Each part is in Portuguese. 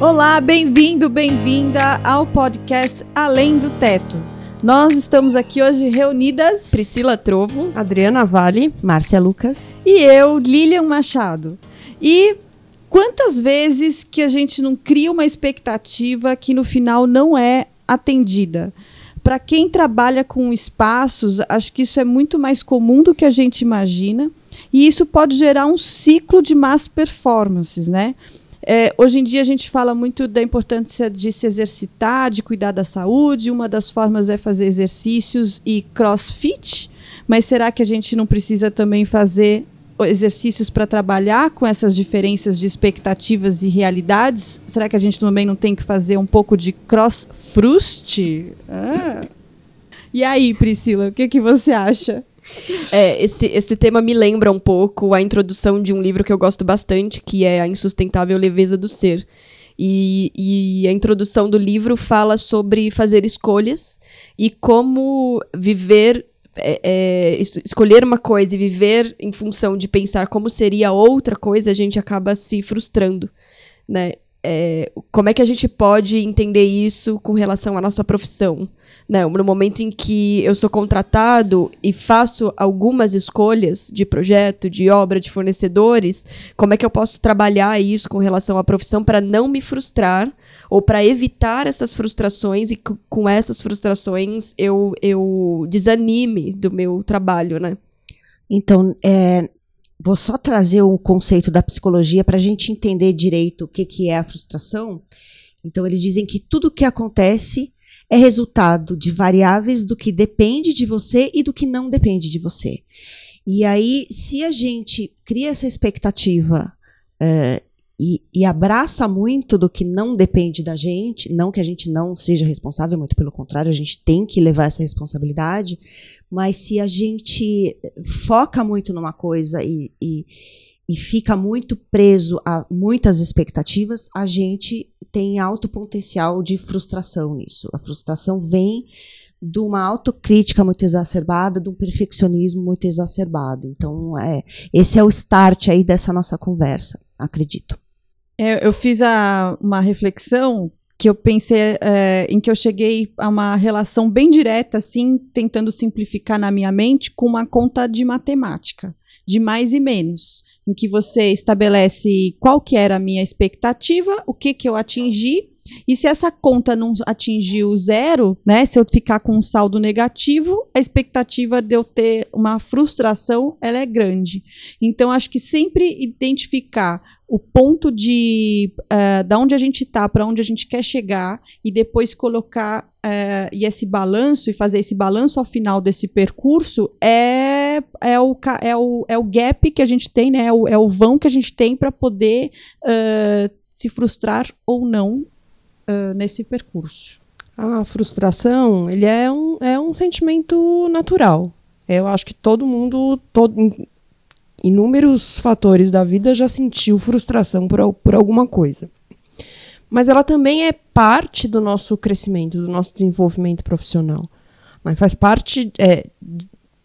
Olá, bem-vindo, bem-vinda ao podcast Além do Teto. Nós estamos aqui hoje reunidas Priscila Trovo, Adriana Vale, Márcia Lucas e eu, Lilian Machado. E quantas vezes que a gente não cria uma expectativa que no final não é atendida? Para quem trabalha com espaços, acho que isso é muito mais comum do que a gente imagina, e isso pode gerar um ciclo de más performances, né? É, hoje em dia a gente fala muito da importância de se exercitar, de cuidar da saúde. Uma das formas é fazer exercícios e crossfit, mas será que a gente não precisa também fazer exercícios para trabalhar com essas diferenças de expectativas e realidades? Será que a gente também não tem que fazer um pouco de cross-frust? Ah. E aí, Priscila, o que, que você acha? É, esse, esse tema me lembra um pouco a introdução de um livro que eu gosto bastante, que é A Insustentável Leveza do Ser. E, e a introdução do livro fala sobre fazer escolhas e como viver é, é, escolher uma coisa e viver em função de pensar como seria outra coisa, a gente acaba se frustrando, né? É, como é que a gente pode entender isso com relação à nossa profissão? Né? No momento em que eu sou contratado e faço algumas escolhas de projeto, de obra, de fornecedores, como é que eu posso trabalhar isso com relação à profissão para não me frustrar ou para evitar essas frustrações e com essas frustrações eu, eu desanime do meu trabalho, né? Então, é, vou só trazer o conceito da psicologia para a gente entender direito o que, que é a frustração. Então, eles dizem que tudo que acontece é resultado de variáveis do que depende de você e do que não depende de você. E aí, se a gente cria essa expectativa é, e, e, abraça muito do que não depende da gente, não que a gente não seja responsável, muito pelo contrário, a gente tem que levar essa responsabilidade, mas se a gente foca muito numa coisa e, e, e fica muito preso a muitas expectativas, a gente tem alto potencial de frustração nisso. A frustração vem de uma autocrítica muito exacerbada, de um perfeccionismo muito exacerbado. Então, é, esse é o start aí dessa nossa conversa, acredito. É, eu fiz a, uma reflexão que eu pensei é, em que eu cheguei a uma relação bem direta, assim, tentando simplificar na minha mente, com uma conta de matemática, de mais e menos, em que você estabelece qual que era a minha expectativa, o que que eu atingi, e se essa conta não atingiu zero, né, se eu ficar com um saldo negativo, a expectativa de eu ter uma frustração, ela é grande. Então, acho que sempre identificar o ponto de uh, da onde a gente está para onde a gente quer chegar e depois colocar uh, e esse balanço e fazer esse balanço ao final desse percurso é, é, o, é, o, é o gap que a gente tem, né? É o, é o vão que a gente tem para poder uh, se frustrar ou não nesse percurso. A frustração ele é um, é um sentimento natural. Eu acho que todo mundo, todo, inúmeros fatores da vida já sentiu frustração por, por alguma coisa. Mas ela também é parte do nosso crescimento, do nosso desenvolvimento profissional. Mas faz parte é,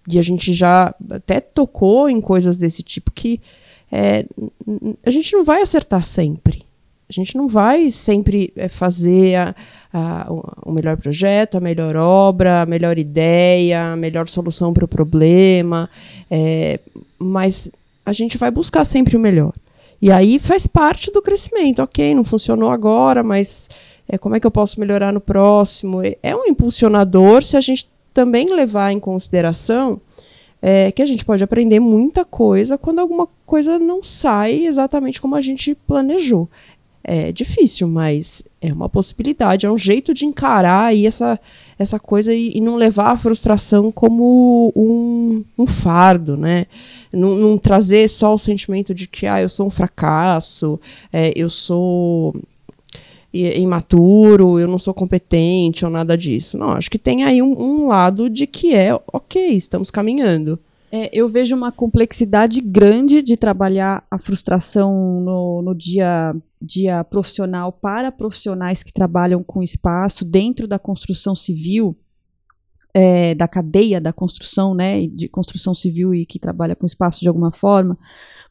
e a gente já até tocou em coisas desse tipo que é, a gente não vai acertar sempre. A gente não vai sempre é, fazer a, a, o melhor projeto, a melhor obra, a melhor ideia, a melhor solução para o problema. É, mas a gente vai buscar sempre o melhor. E aí faz parte do crescimento. Ok, não funcionou agora, mas é, como é que eu posso melhorar no próximo? É um impulsionador se a gente também levar em consideração é, que a gente pode aprender muita coisa quando alguma coisa não sai exatamente como a gente planejou. É difícil, mas é uma possibilidade, é um jeito de encarar aí essa, essa coisa e, e não levar a frustração como um, um fardo, né? Não, não, trazer só o sentimento de que ah, eu sou um fracasso, é, eu sou imaturo, eu não sou competente ou nada disso. Não, acho que tem aí um, um lado de que é ok, estamos caminhando. É, eu vejo uma complexidade grande de trabalhar a frustração no, no dia, dia profissional para profissionais que trabalham com espaço dentro da construção civil, é, da cadeia da construção, né, de construção civil e que trabalha com espaço de alguma forma,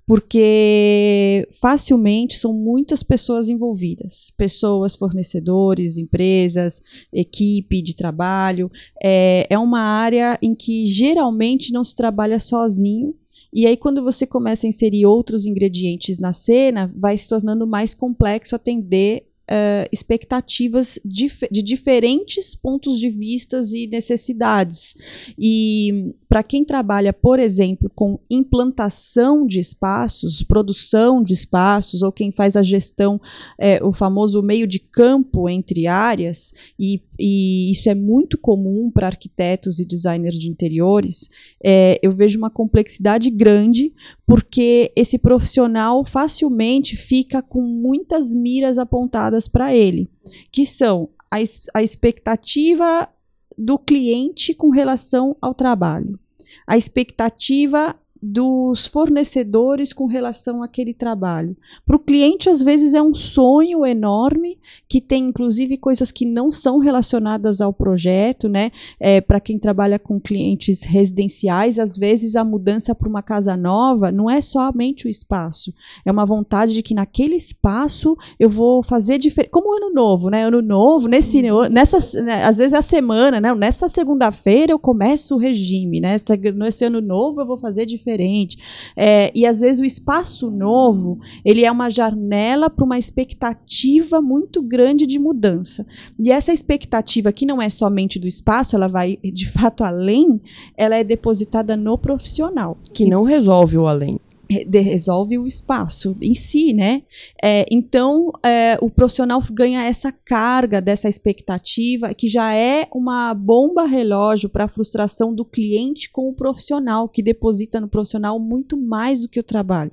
porque facilmente são muitas pessoas envolvidas pessoas, fornecedores, empresas, equipe de trabalho. É, é uma área em que geralmente não se trabalha sozinho. E aí, quando você começa a inserir outros ingredientes na cena, vai se tornando mais complexo atender uh, expectativas dif de diferentes pontos de vistas e necessidades. E para quem trabalha, por exemplo, com implantação de espaços, produção de espaços, ou quem faz a gestão, é, o famoso meio de campo entre áreas, e, e isso é muito comum para arquitetos e designers de interiores, é, eu vejo uma complexidade grande, porque esse profissional facilmente fica com muitas miras apontadas para ele, que são a, a expectativa do cliente com relação ao trabalho a expectativa dos fornecedores com relação àquele trabalho. Para o cliente, às vezes, é um sonho enorme, que tem inclusive coisas que não são relacionadas ao projeto, né? É, para quem trabalha com clientes residenciais, às vezes a mudança para uma casa nova não é somente o espaço, é uma vontade de que naquele espaço eu vou fazer diferente. Como ano novo, né? Ano novo, nesse, nessa, né, às vezes é a semana, né? Nessa segunda-feira eu começo o regime, né? Nesse ano novo eu vou fazer diferente diferente. É, e às vezes o espaço novo ele é uma janela para uma expectativa muito grande de mudança. E essa expectativa que não é somente do espaço, ela vai de fato além, ela é depositada no profissional. Que não resolve o além resolve o espaço em si, né? É, então, é, o profissional ganha essa carga dessa expectativa, que já é uma bomba relógio para a frustração do cliente com o profissional, que deposita no profissional muito mais do que o trabalho.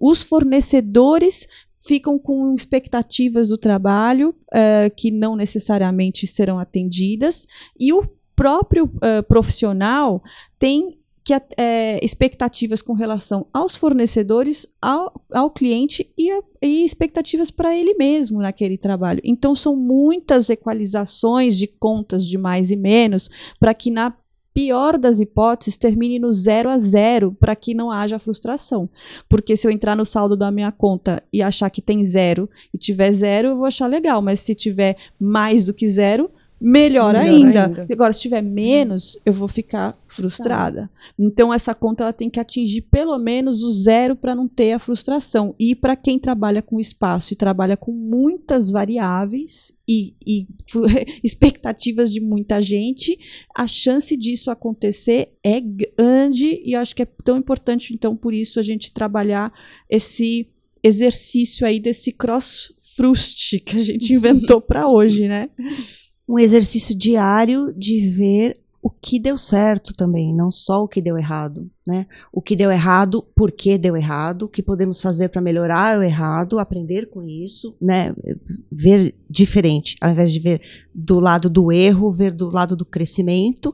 Os fornecedores ficam com expectativas do trabalho é, que não necessariamente serão atendidas, e o próprio é, profissional tem que é, expectativas com relação aos fornecedores, ao, ao cliente e, a, e expectativas para ele mesmo naquele trabalho. Então, são muitas equalizações de contas de mais e menos para que, na pior das hipóteses, termine no zero a zero para que não haja frustração. Porque se eu entrar no saldo da minha conta e achar que tem zero e tiver zero, eu vou achar legal, mas se tiver mais do que zero melhor, melhor ainda. ainda. Agora, se tiver menos, eu vou ficar frustrada. Então, essa conta ela tem que atingir pelo menos o zero para não ter a frustração. E para quem trabalha com espaço e trabalha com muitas variáveis e, e expectativas de muita gente, a chance disso acontecer é grande e acho que é tão importante, então, por isso, a gente trabalhar esse exercício aí desse cross frust que a gente inventou para hoje, né? um exercício diário de ver o que deu certo também, não só o que deu errado, né? O que deu errado, por que deu errado, o que podemos fazer para melhorar o errado, aprender com isso, né? Ver diferente, ao invés de ver do lado do erro, ver do lado do crescimento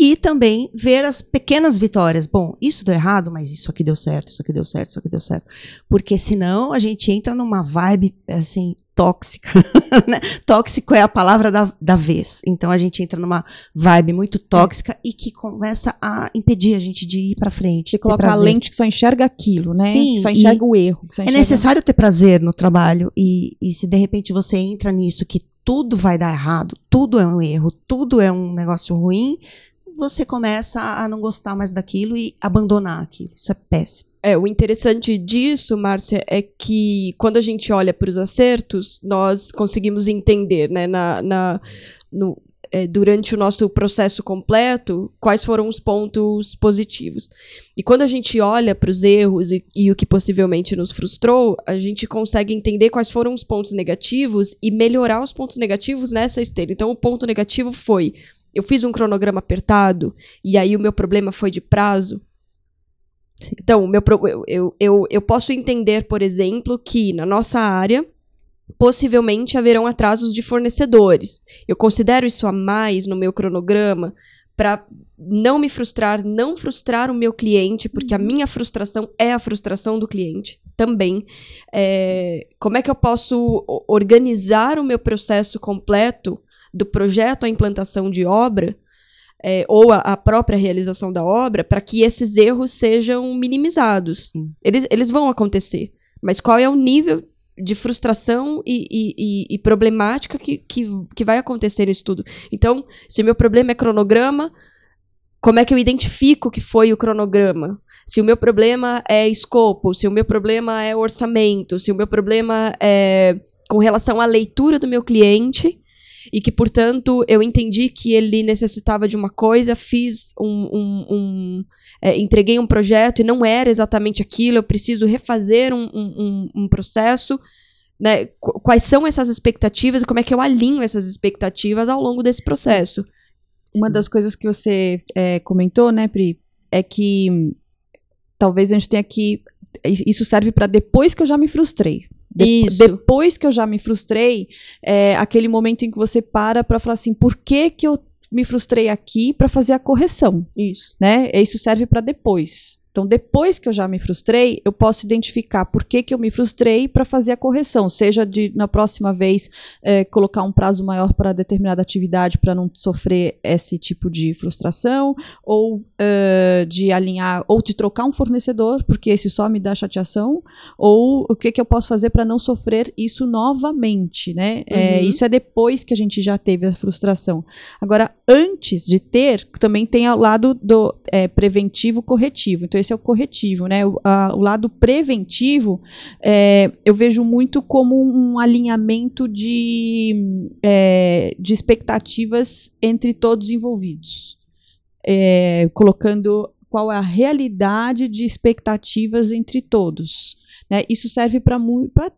e também ver as pequenas vitórias. Bom, isso deu errado, mas isso aqui deu certo, isso aqui deu certo, isso aqui deu certo. Porque senão a gente entra numa vibe assim tóxica. Né? Tóxico é a palavra da, da vez. Então a gente entra numa vibe muito tóxica e que começa a impedir a gente de ir para frente. Você coloca prazer. a lente que só enxerga aquilo, né? Sim, que só enxerga o erro. É enxerga... É necessário ter prazer no trabalho e, e se de repente você entra nisso que tudo vai dar errado, tudo é um erro, tudo é um negócio ruim, você começa a não gostar mais daquilo e abandonar aquilo. Isso é péssimo. É, o interessante disso, Márcia, é que quando a gente olha para os acertos, nós conseguimos entender, né, na, na no, é, durante o nosso processo completo, quais foram os pontos positivos. E quando a gente olha para os erros e, e, o que possivelmente nos frustrou, a gente consegue entender quais foram os pontos negativos e melhorar os pontos negativos nessa esteira. Então, o ponto negativo foi: eu fiz um cronograma apertado e aí o meu problema foi de prazo. Sim. Então, meu, eu, eu, eu, eu posso entender, por exemplo, que na nossa área possivelmente haverão atrasos de fornecedores. Eu considero isso a mais no meu cronograma para não me frustrar, não frustrar o meu cliente, porque a uhum. minha frustração é a frustração do cliente também. É, como é que eu posso organizar o meu processo completo, do projeto à implantação de obra, é, ou a, a, própria realização da obra para que esses erros sejam minimizados. Eles, eles vão acontecer. Mas qual é o nível de frustração e, e, e, problemática que, que, que vai acontecer nisso tudo? Então, se o meu problema é cronograma, como é que eu identifico que foi o cronograma? Se o meu problema é escopo, se o meu problema é orçamento, se o meu problema é com relação à leitura do meu cliente, e que, portanto, eu entendi que ele necessitava de uma coisa, fiz um. um, um é, entreguei um projeto e não era exatamente aquilo, eu preciso refazer um, um, um processo. Né? Quais são essas expectativas e como é que eu alinho essas expectativas ao longo desse processo? Uma das coisas que você é, comentou, né, Pri, é que talvez a gente tenha que. Isso serve para depois que eu já me frustrei. De Isso. Depois que eu já me frustrei, é aquele momento em que você para para falar assim, por que que eu me frustrei aqui para fazer a correção? Isso. Né? Isso serve para depois. Então, depois que eu já me frustrei, eu posso identificar por que, que eu me frustrei para fazer a correção, seja de, na próxima vez, é, colocar um prazo maior para determinada atividade para não sofrer esse tipo de frustração, ou uh, de alinhar, ou de trocar um fornecedor, porque esse só me dá chateação, ou o que, que eu posso fazer para não sofrer isso novamente, né? É, uhum. É, isso é depois que a gente já teve a frustração. Agora, antes de ter, também tem o lado do é, preventivo corretivo. Então, esse é o corretivo, né? O, a, o lado preventivo é, eu vejo muito como um alinhamento de, é, de expectativas entre todos envolvidos. É, colocando qual é a realidade de expectativas entre todos. Né? Isso serve para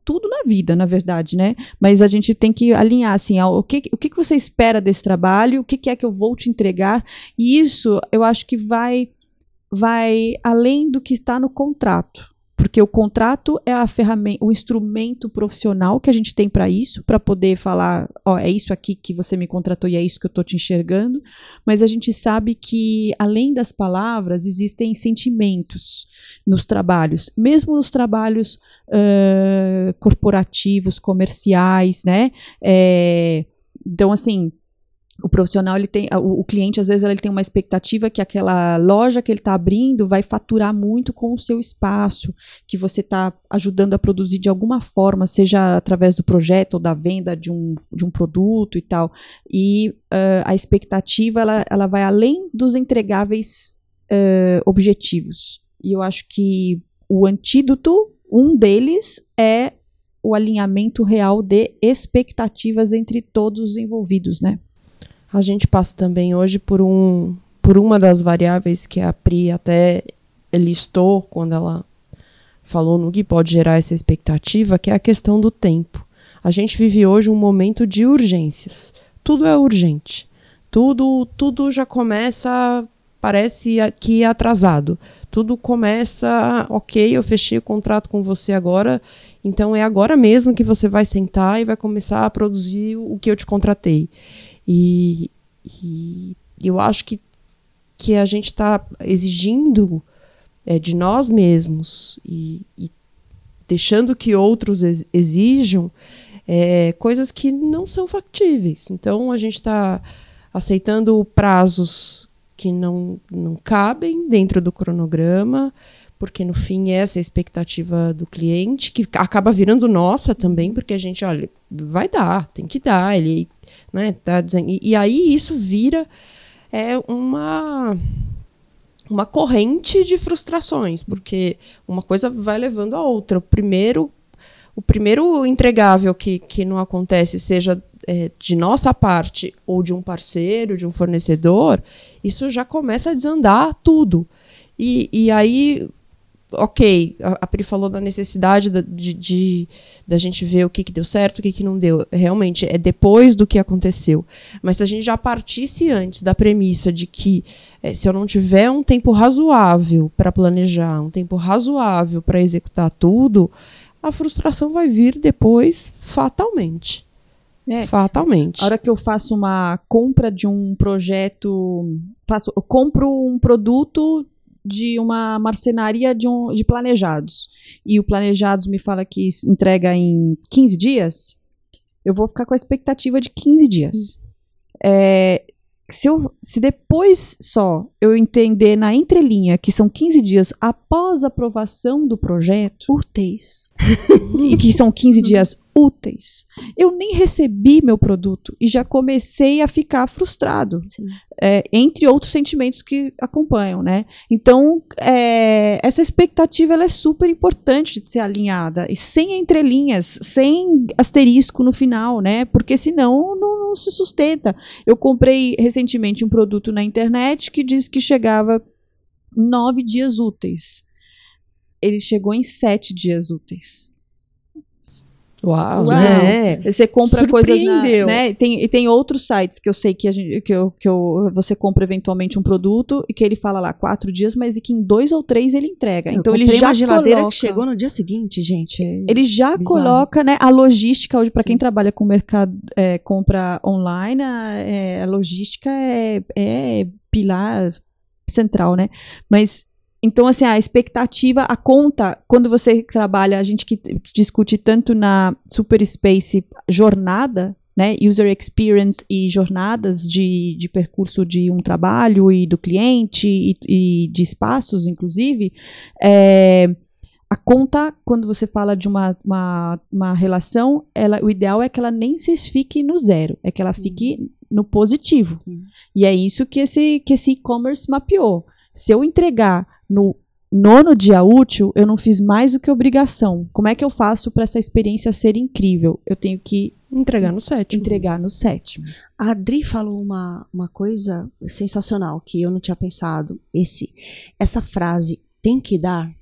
tudo na vida, na verdade, né? Mas a gente tem que alinhar assim, o que, o que você espera desse trabalho, o que, que é que eu vou te entregar, e isso eu acho que vai vai além do que está no contrato. Porque o contrato é a ferramenta, o instrumento profissional que a gente tem para isso, para poder falar, ó, é isso aqui que você me contratou e é isso que eu estou te enxergando. Mas a gente sabe que, além das palavras, existem sentimentos nos trabalhos, mesmo nos trabalhos uh, corporativos, comerciais, né? É, então, assim, o profissional ele tem o, o, cliente às vezes ele tem uma expectativa que aquela loja que ele está abrindo vai faturar muito com o seu espaço que você está ajudando a produzir de alguma forma seja através do projeto ou da venda de um, de um produto e tal e uh, a expectativa ela, ela vai além dos entregáveis uh, objetivos e eu acho que o antídoto um deles é o alinhamento real de expectativas entre todos os envolvidos, né? A gente passa também hoje por, um, por uma das variáveis que a Pri até listou quando ela falou no que pode gerar essa expectativa, que é a questão do tempo. A gente vive hoje um momento de urgências. Tudo é urgente. Tudo, tudo já começa, parece que atrasado. Tudo começa, ok, eu fechei o contrato com você agora, então é agora mesmo que você vai sentar e vai começar a produzir o que eu te contratei. E, e eu acho que, que a gente está exigindo é, de nós mesmos e, e deixando que outros exijam é, coisas que não são factíveis. Então a gente está aceitando prazos que não, não cabem dentro do cronograma, porque no fim essa é a expectativa do cliente, que acaba virando nossa também, porque a gente, olha, vai dar, tem que dar, ele né? Tá dizendo, e, e aí isso vira é uma uma corrente de frustrações, porque uma coisa vai levando a outra. O primeiro, o primeiro entregável que, que não acontece, seja é, de nossa parte ou de um parceiro, de um fornecedor, isso já começa a desandar tudo. E, e aí ok, a, a Pri falou da necessidade da, de, de, da gente ver o que, que deu certo, o que, que não deu. Realmente, é depois do que aconteceu. Mas se a gente já partisse antes da premissa de que é, se eu não tiver um tempo razoável para planejar, um tempo razoável para executar tudo, a frustração vai vir depois fatalmente. É, Fatalmente. A hora que eu faço uma compra de um projeto, faço, eu compro um produto de uma marcenaria de, um, de planejados e o planejados me fala que entrega em 15 dias, eu vou ficar com a expectativa de 15 dias. É, se, eu, se depois só eu entender na entrelinha que são 15 dias após a aprovação do projeto, Úteis. e que são 15 dias úteis, eu nem recebi meu produto e já comecei a ficar frustrado, é, entre outros sentimentos que acompanham, né? Então, é, essa expectativa ela é super importante de ser alinhada e sem entrelinhas, sem asterisco no final, né? Porque senão não, não se sustenta. Eu comprei recentemente um produto na internet que diz que chegava nove dias úteis. Ele chegou em sete dias úteis. Uau, Uau. né? Você compra coisas na, né? E tem, e tem outros sites que eu sei que, a gente, que, eu, que eu, você compra eventualmente um produto e que ele fala lá quatro dias, mas e que em dois ou três ele entrega. Eu então ele já uma geladeira coloca, que chegou no dia seguinte, gente. é- Ele já Bizarro. coloca, né? A logística hoje para quem trabalha com mercado, é, compra online, a, é, a logística é, é pilar central, né? Mas então, assim, a expectativa, a conta, quando você trabalha, a gente que, que discute tanto na Super Space jornada, né, user experience e jornadas de, de percurso de um trabalho e do cliente e, e de espaços, inclusive, é, a conta, quando você fala de uma, uma, uma relação, ela, o ideal é que ela nem se fique no zero, é que ela fique no positivo. Sim. E é isso que esse que esse e-commerce mapeou. Se eu entregar no nono dia útil, eu não fiz mais do que obrigação. Como é que eu faço para essa experiência ser incrível? Eu tenho que Entregar no sétimo. entregar no sétimo. A Adri falou uma, uma coisa sensacional que eu não tinha pensado. Esse, essa frase tem que dar.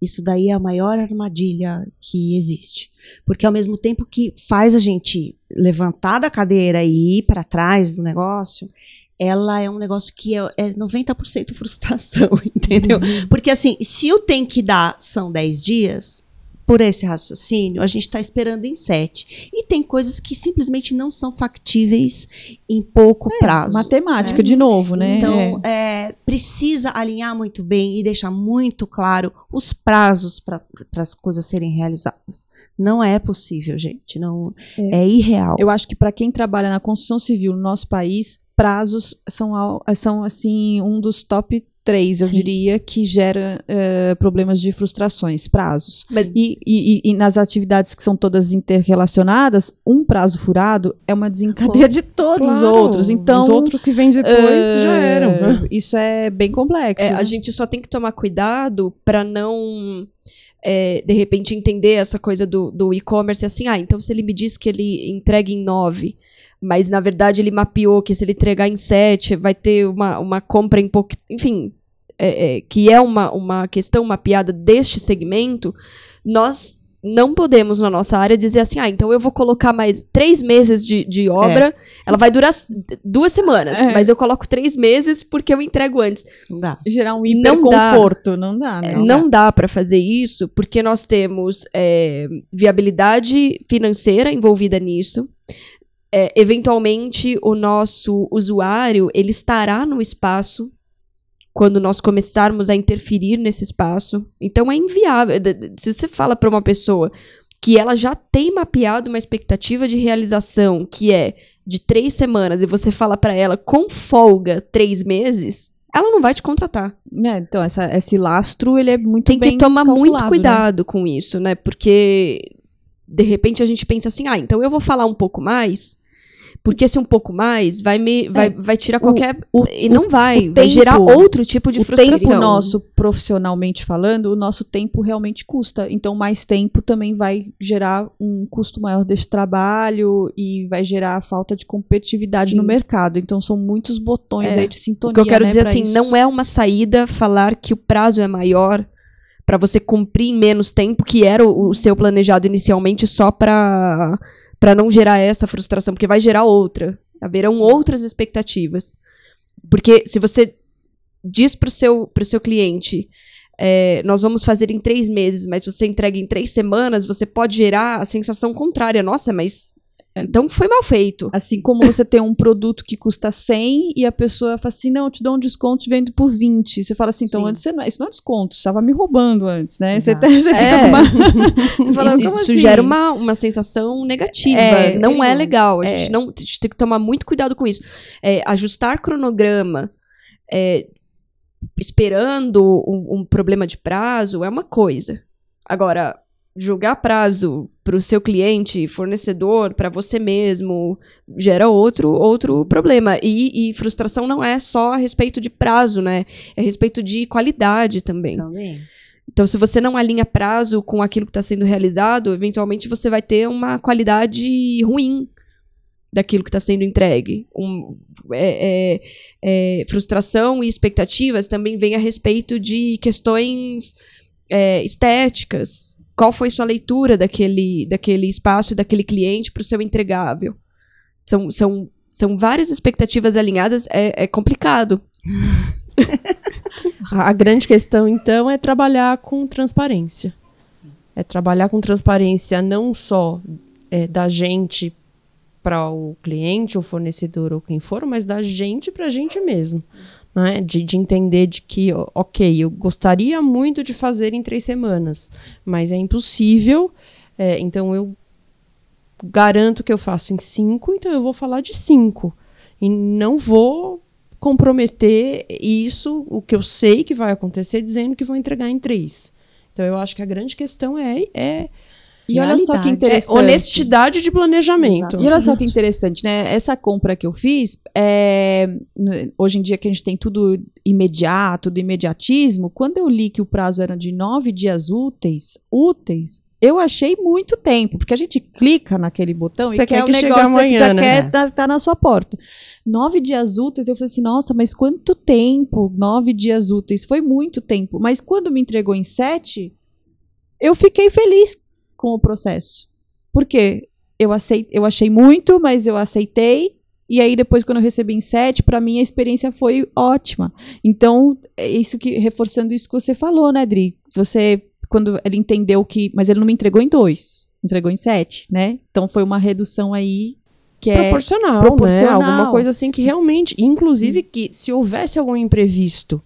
Isso daí é a maior armadilha que existe. Porque ao mesmo tempo que faz a gente levantar da cadeira e ir para trás do negócio, ela é um negócio que é, é 90% frustração, entendeu? Porque assim, se o tem que dar são 10 dias, por esse raciocínio, a gente está esperando em 7. E tem coisas que simplesmente não são factíveis em pouco prazo. Matemática, certo? de novo, né? Então, É. é, precisa alinhar muito bem e deixar muito claro os prazos para as coisas serem realizadas. Não é possível, gente. Não é, irreal. Eu acho que para quem trabalha na construção civil no nosso país, prazos são, são assim, um dos top três, eu Sim. diria, que gera eh, problemas de frustrações, prazos. Mas E, e- e- e nas atividades que são todas interrelacionadas, um prazo furado é uma desencadeia de todos os Claro, outros. Então, Os outros que vêm depois eh, já eram. né? Isso é bem complexo. É, a gente só tem que tomar cuidado pra não, é, de repente, entender essa coisa do, do e-commerce assim, ah, então se ele me diz que ele entrega em nove, mas na verdade ele mapeou que se ele entregar em sete, vai ter uma, uma compra em pouco. Enfim, é, é, que é uma, uma questão mapeada deste segmento, nós não podemos, na nossa área, dizer assim, ah, então eu vou colocar mais três meses de, de obra, ela vai durar duas semanas, É. mas eu coloco três meses porque eu entrego antes. Não dá. gerar um Não dá. hiperconforto, não dá, É, não. Não dá para fazer isso porque nós temos é, viabilidade financeira envolvida nisso. É, eventualmente, o nosso usuário ele estará no espaço quando nós começarmos a interferir nesse espaço. Então é inviável. Se você fala para uma pessoa que ela já tem mapeado uma expectativa de realização que é de três semanas e você fala para ela com folga três meses, ela não vai te contratar É, então, essa- esse lastro, ele é muito tem que tomar muito né? cuidado com isso, né? Porque de repente a gente pensa assim, ah, então eu vou falar um pouco mais, porque esse um pouco mais vai me vai, vai tirar qualquer o- e não vai, o vai gerar tempo- outro tipo de o frustração. tempo nosso, profissionalmente falando, o nosso tempo realmente custa. Então, mais tempo também vai gerar um custo maior desse trabalho e vai gerar falta de competitividade Sim. no mercado. Então, são muitos botões É. aí de sintonia. O que eu quero né, dizer assim, isso. não é uma saída falar que o prazo é maior para você cumprir em menos tempo, que era o, o seu planejado inicialmente só para para não gerar essa frustração, porque vai gerar outra. Haverão outras expectativas. Porque se você diz pro seu seu cliente é, nós vamos fazer em três meses, mas você entrega em três semanas, você pode gerar a sensação contrária. Nossa, mas Então foi mal feito. Assim como você tem um produto que custa 100 e a pessoa fala assim, não, eu te dou um desconto, vendo por 20. Você fala assim, então Sim. antes não, isso não é desconto, você estava me roubando antes, né? Você, tá- você É. uma... Falando, isso isso assim? gera uma, uma sensação negativa. É, não é perigoso. legal. A É. gente, não, a gente tem que tomar muito cuidado com isso. É, ajustar cronograma é, esperando um, um problema de prazo é uma coisa. Agora, julgar prazo para o seu cliente, fornecedor, para você mesmo, gera outro, outro problema. E, e frustração não é só a respeito de prazo, né? É a respeito de qualidade também. Também. Então, se você não alinha prazo com aquilo que está sendo realizado, eventualmente você vai ter uma qualidade ruim daquilo que está sendo entregue. Um, é- é- é, frustração e expectativas também vêm a respeito de questões é, estéticas. Qual foi sua leitura daquele, daquele espaço daquele cliente para o seu entregável? São, são, são várias expectativas alinhadas, é, é complicado. A a grande questão, então, é trabalhar com transparência. É trabalhar com transparência não só é, da gente para o cliente, o fornecedor ou quem for, mas da gente para a gente mesmo. Né? De, de entender de que, ok, eu gostaria muito de fazer em três semanas, mas é impossível, é, então eu garanto que eu faço em cinco, então eu vou falar de cinco. E não vou comprometer isso, o que eu sei que vai acontecer, dizendo que vou entregar em três. Então eu acho que a grande questão é, é, E olha só que Realidade. é interessante. honestidade de planejamento. E olha só que interessante, né? Essa compra que eu fiz, é, hoje em dia que a gente tem tudo imediato, do imediatismo, quando eu li que o prazo era de nove dias úteis, úteis, eu achei muito tempo, porque a gente clica naquele botão Você e quer quer o que chegue negócio amanhã, que já né? quer tá, tá na sua porta. Nove dias úteis, eu falei assim, nossa, mas quanto tempo? Nove dias úteis, foi muito tempo. Mas quando me entregou em sete, eu fiquei feliz com o processo. Por quê? Eu, acei- eu achei muito, mas eu aceitei. E aí, depois, quando eu recebi em sete, para mim a experiência foi ótima. Então, é isso que, reforçando isso que você falou, né, Dri? Você, quando ele entendeu que. Mas ele não me entregou em dois, entregou em sete, né? Então foi uma redução aí que é. proporcional, proporcional. né? Alguma coisa assim que realmente, inclusive que se houvesse algum imprevisto, né,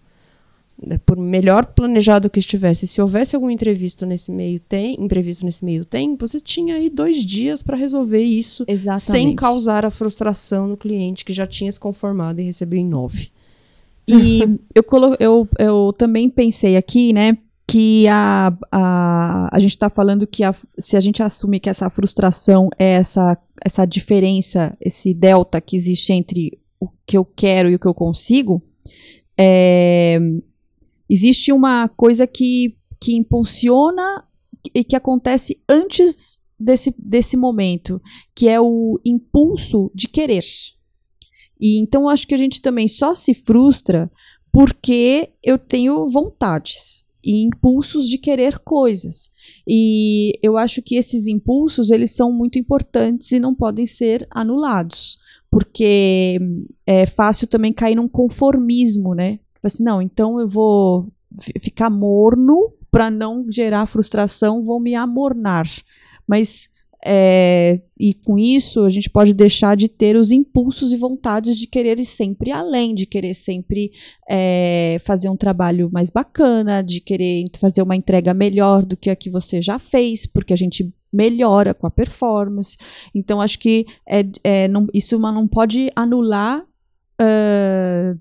por melhor planejado que estivesse, se houvesse algum imprevisto nesse meio tempo, imprevisto nesse meio tempo, você tinha aí dois dias para resolver isso Exatamente. sem causar a frustração no cliente que já tinha se conformado e recebeu em nove. E eu, colo- eu, eu também pensei aqui, né, que a, a, a gente está falando que a- se a gente assume que essa frustração é essa, essa diferença, esse delta que existe entre o que eu quero e o que eu consigo, é, existe uma coisa que, que impulsiona e que acontece antes desse, desse momento, que é o impulso de querer. E então acho que a gente também só se frustra porque eu tenho vontades e impulsos de querer coisas. E eu acho que esses impulsos, eles são muito importantes e não podem ser anulados, porque é fácil também cair num conformismo, né? Assim, não, então eu vou fi- ficar morno para não gerar frustração, vou me amornar. Mas é, e com isso a gente pode deixar de ter os impulsos e vontades de querer ir sempre além, de querer sempre é, fazer um trabalho mais bacana, de querer fazer uma entrega melhor do que a que você já fez, porque a gente melhora com a performance. Então acho que é, é, não- isso não pode anular é,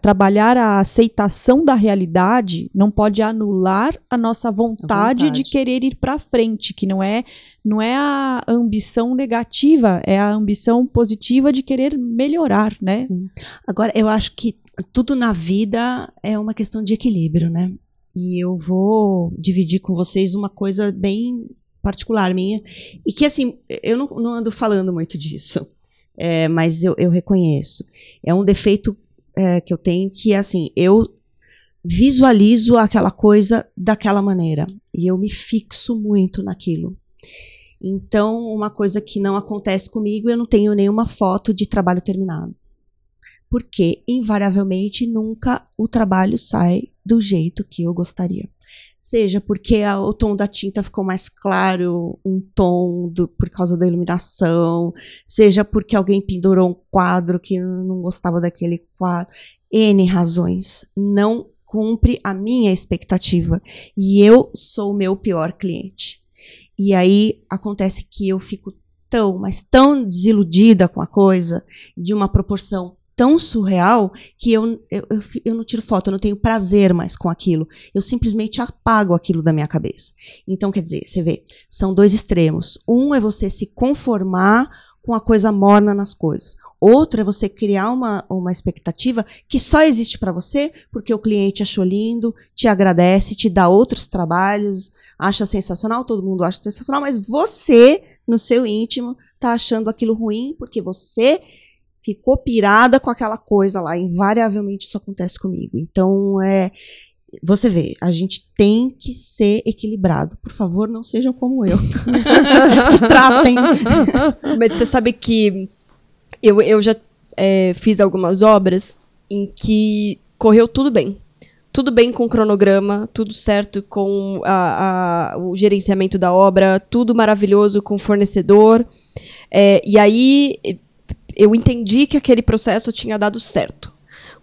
trabalhar a aceitação da realidade não pode anular a nossa vontade, vontade. de querer ir para frente, que não é não é a ambição negativa, é a ambição positiva de querer melhorar, né? Agora, eu acho que tudo na vida é uma questão de equilíbrio, né? E eu vou dividir com vocês uma coisa bem particular minha, e que, assim, eu não, não ando falando muito disso, é, mas eu, eu reconheço. É um defeito é, que eu tenho que, assim, eu visualizo aquela coisa daquela maneira, e eu me fixo muito naquilo. Então, uma coisa que não acontece comigo, eu não tenho nenhuma foto de trabalho terminado porque invariavelmente nunca o trabalho sai do jeito que eu gostaria. Seja porque a, o tom da tinta ficou mais claro, um tom do, por causa da iluminação, seja porque alguém pendurou um quadro que não gostava daquele quadro. N razões. Não cumpre a minha expectativa. E eu sou o meu pior cliente. E aí acontece que eu fico tão, mas tão desiludida com a coisa, de uma proporção tão surreal que eu, eu, eu, eu, não tiro foto, eu não tenho prazer mais com aquilo. Eu simplesmente apago aquilo da minha cabeça. Então, quer dizer, você vê, são dois extremos. Um é você se conformar com a coisa morna nas coisas. Outro é você criar uma, uma expectativa que só existe para você porque o cliente achou lindo, te agradece, te dá outros trabalhos, acha sensacional, todo mundo acha sensacional, mas você, no seu íntimo, tá achando aquilo ruim porque você ficou pirada com aquela coisa lá. Invariavelmente isso acontece comigo. Então, é. Você vê, a gente tem que ser equilibrado. Por favor, não sejam como eu. Se tratem. Mas você sabe que eu, eu já é, fiz algumas obras em que correu tudo bem. Tudo bem com o cronograma, tudo certo com a, a, o gerenciamento da obra, tudo maravilhoso com o fornecedor. É, e aí eu entendi que aquele processo tinha dado certo.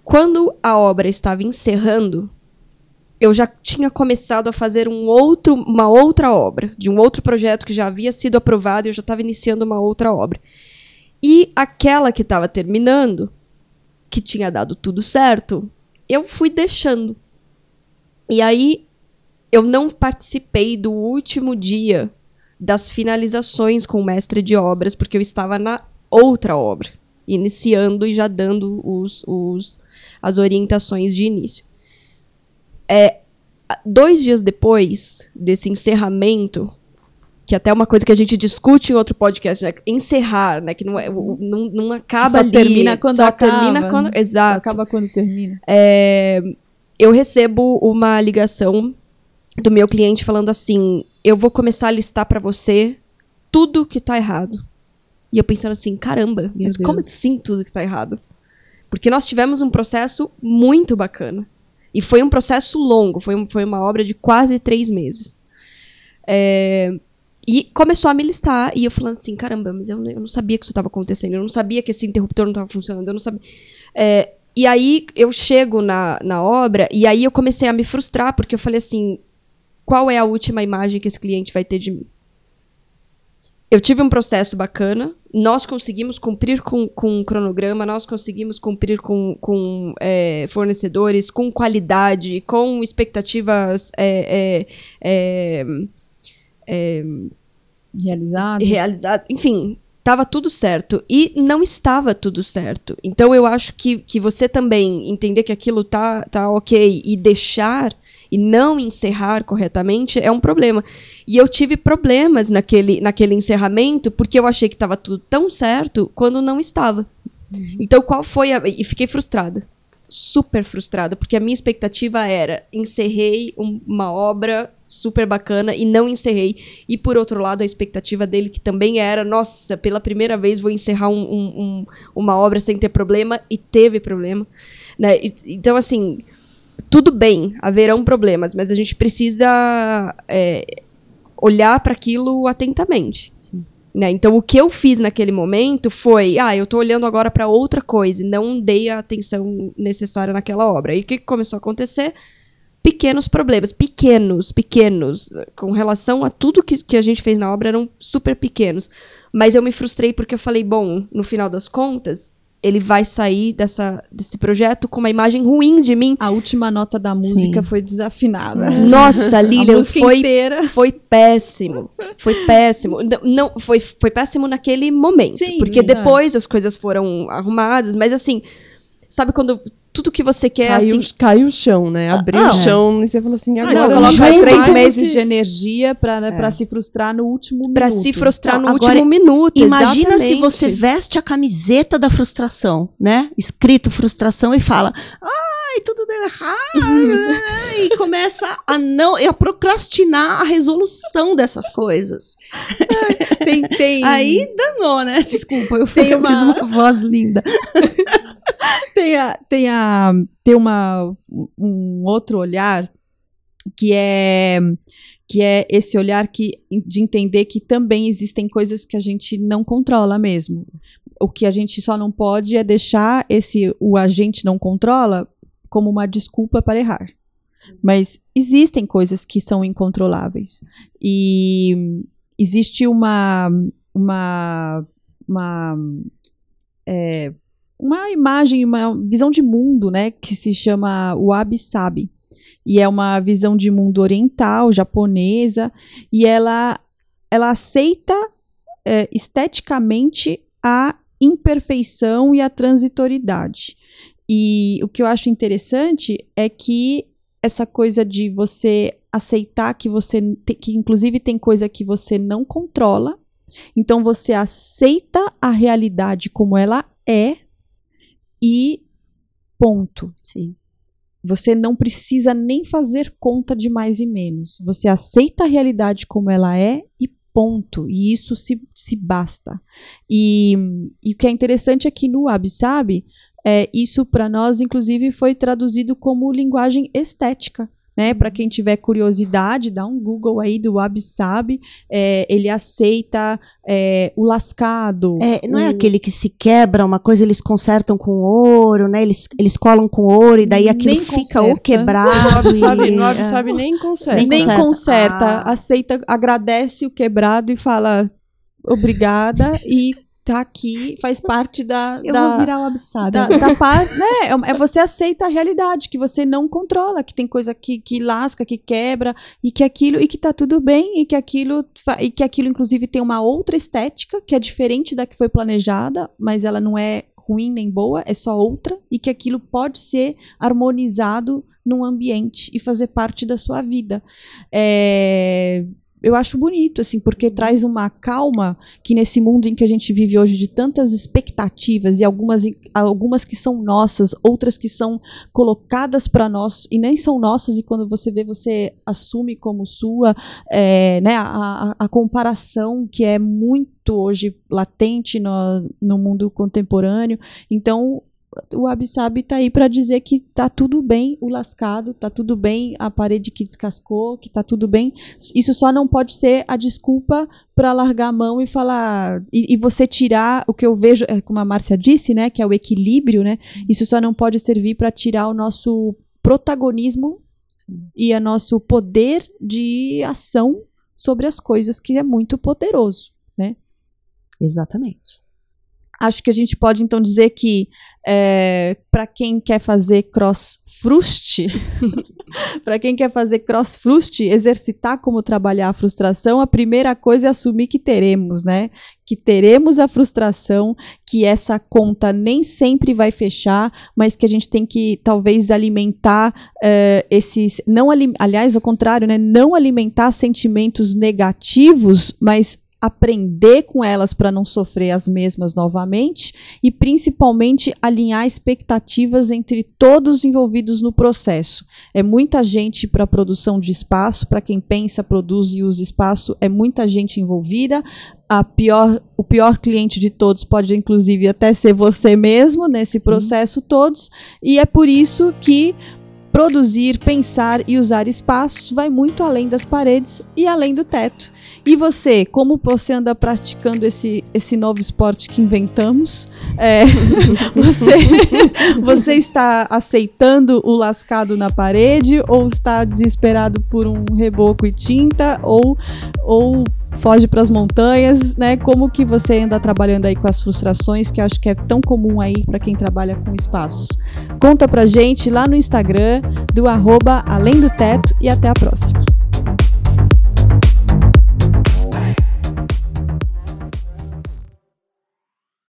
Quando a obra estava encerrando, eu já tinha começado a fazer um outro, uma outra obra, de um outro projeto que já havia sido aprovado e eu já estava iniciando uma outra obra. E aquela que estava terminando, que tinha dado tudo certo, eu fui deixando. E aí eu não participei do último dia das finalizações com o mestre de obras, porque eu estava na outra obra, iniciando e já dando os, os, as orientações de início. É, dois dias depois desse encerramento, que até é uma coisa que a gente discute em outro podcast, né? Encerrar, né? Que não, é, não, não acaba só ali. termina quando só acaba. termina quando. Exato. Acaba quando termina. É, eu recebo uma ligação do meu cliente falando assim: eu vou começar a listar para você tudo que tá errado. E eu pensando assim, caramba, mas como assim tudo que tá errado? Porque nós tivemos um processo muito bacana. E foi um processo longo, foi, um, foi uma obra de quase três meses. É, e começou a me listar, e eu falando assim, caramba, mas eu, eu não sabia que isso estava acontecendo, eu não sabia que esse interruptor não estava funcionando, eu não sabia. É, e aí eu chego na, na obra, e aí eu comecei a me frustrar, porque eu falei assim, qual é a última imagem que esse cliente vai ter de mim? Eu tive um processo bacana, nós conseguimos cumprir com, com um cronograma, nós conseguimos cumprir com, com é, fornecedores, com qualidade, com expectativas é, é, é realizadas. Realizado, enfim, estava tudo certo. E não estava tudo certo. Então eu acho que, que você também entender que aquilo tá, tá ok e deixar e não encerrar corretamente é um problema. E eu tive problemas naquele, naquele encerramento porque eu achei que estava tudo tão certo quando não estava. Uhum. Então, qual foi a. E fiquei frustrada. Super frustrada, porque a minha expectativa era: encerrei um, uma obra super bacana e não encerrei. E por outro lado, a expectativa dele, que também era: nossa, pela primeira vez vou encerrar um, um, uma obra sem ter problema, e teve problema. Né? E, então, assim, tudo bem, haverão problemas, mas a gente precisa é, olhar para aquilo atentamente. Né? Então, o que eu fiz naquele momento foi: ah, eu estou olhando agora para outra coisa e não dei a atenção necessária naquela obra. E o que começou a acontecer? Pequenos problemas, pequenos, pequenos, com relação a tudo que, que a gente fez na obra, eram super pequenos. Mas eu me frustrei porque eu falei: bom, no final das contas, ele vai sair dessa, desse projeto com uma imagem ruim de mim. A última nota da música Sim. foi desafinada. Nossa, Lilian, foi, inteira. foi péssimo. Foi péssimo. Não, foi, foi péssimo naquele momento. Sim, porque sim, depois é. as coisas foram arrumadas, mas assim, sabe quando tudo que você quer, caiu, assim... Caiu o chão, né? Ah, Abriu ah, o chão é. e você fala assim, agora... Não, coloca três meses que... de energia pra, né, é. Pra se frustrar no último minuto. Pra se frustrar no último minuto, Imagina exatamente. se você veste a camiseta da frustração, né? Escrito frustração e fala... Ai, tudo deu errado. e começa a não... a procrastinar a resolução dessas coisas. tem, tem... Aí danou, né? Desculpa, eu fiz uma... uma voz linda. tem a, tem a tem uma um outro olhar que é que é esse olhar que, de entender que também existem coisas que a gente não controla mesmo. O que a gente só não pode é deixar esse o agente não controla como uma desculpa para errar. Mas existem coisas que são incontroláveis. E existe uma uma uma é, uma imagem, uma visão de mundo, né, que se chama Wabi Sabi e é uma visão de mundo oriental, japonesa, e ela, ela aceita é, esteticamente a imperfeição e a transitoriedade. E o que eu acho interessante é que essa coisa de você aceitar que você que inclusive tem coisa que você não controla, então você aceita a realidade como ela é e ponto. Sim. Você não precisa nem fazer conta de mais e menos. Você aceita a realidade como ela é e ponto. E isso se, se basta. E, e o que é interessante é que no Absabe, é, isso para nós, inclusive, foi traduzido como linguagem estética né? Para quem tiver curiosidade, dá um Google aí do Absab. É, ele aceita é, o lascado. É, não o... é aquele que se quebra uma coisa, eles consertam com ouro, né? Eles, eles colam com ouro e daí aquilo Nem fica conserta. ou quebrado. No Absabe, e- no é. Nem conserta. Nem Nem conserta. conserta, Ah. aceita, agradece o quebrado e fala obrigada e tá aqui, faz parte da. Eu da... vou virar o Absab. da, da par- né, é, é você aceita a realidade que você não controla, que tem coisa que, que lasca, que quebra e que aquilo e que tá tudo bem e que aquilo e que aquilo inclusive tem uma outra estética que é diferente da que foi planejada, mas ela não é ruim nem boa, é só outra e que aquilo pode ser harmonizado num ambiente e fazer parte da sua vida. É, eu acho bonito, assim, porque traz uma calma que nesse mundo em que a gente vive hoje de tantas expectativas e algumas, algumas que são nossas, outras que são colocadas para nós e nem são nossas e quando você vê você assume como sua, é, né, a, a, a comparação que é muito hoje latente no, no mundo contemporâneo. Então o Absab tá aí para dizer que tá tudo bem o lascado, tá tudo bem a parede que descascou, que tá tudo bem. Isso só não pode ser a desculpa para largar a mão e falar e, e você tirar o que eu vejo, é, como a Márcia disse, né, que é o equilíbrio, né? Isso só não pode servir para tirar o nosso protagonismo e o nosso poder de ação sobre as coisas que é muito poderoso. Exatamente. Acho que a gente pode então dizer que é, para quem quer fazer cross frust, para quem quer fazer cross frust, exercitar como trabalhar a frustração, a primeira coisa é assumir que teremos, né? Que teremos a frustração, que essa conta nem sempre vai fechar, mas que a gente tem que talvez alimentar é, esses, não ali- aliás, ao contrário, né? Não alimentar sentimentos negativos, mas aprender com elas para não sofrer as mesmas novamente e principalmente alinhar expectativas entre todos envolvidos no processo. É muita gente para produção de espaço, para quem pensa, produz e usa espaço, é muita gente envolvida. A pior, o pior cliente de todos pode inclusive até ser você mesmo nesse Sim. processo todos, e é por isso que produzir, pensar e usar espaços vai muito além das paredes e além do teto. E você, como você anda praticando esse, esse novo esporte que inventamos? É, você, você está aceitando o lascado na parede ou está desesperado por um reboco e tinta ou, ou foge para as montanhas, né? Como que você anda trabalhando aí com as frustrações que acho que é tão comum aí para quem trabalha com espaços? Conta pra gente lá no Instagram do arroba Além do Teto e até a próxima.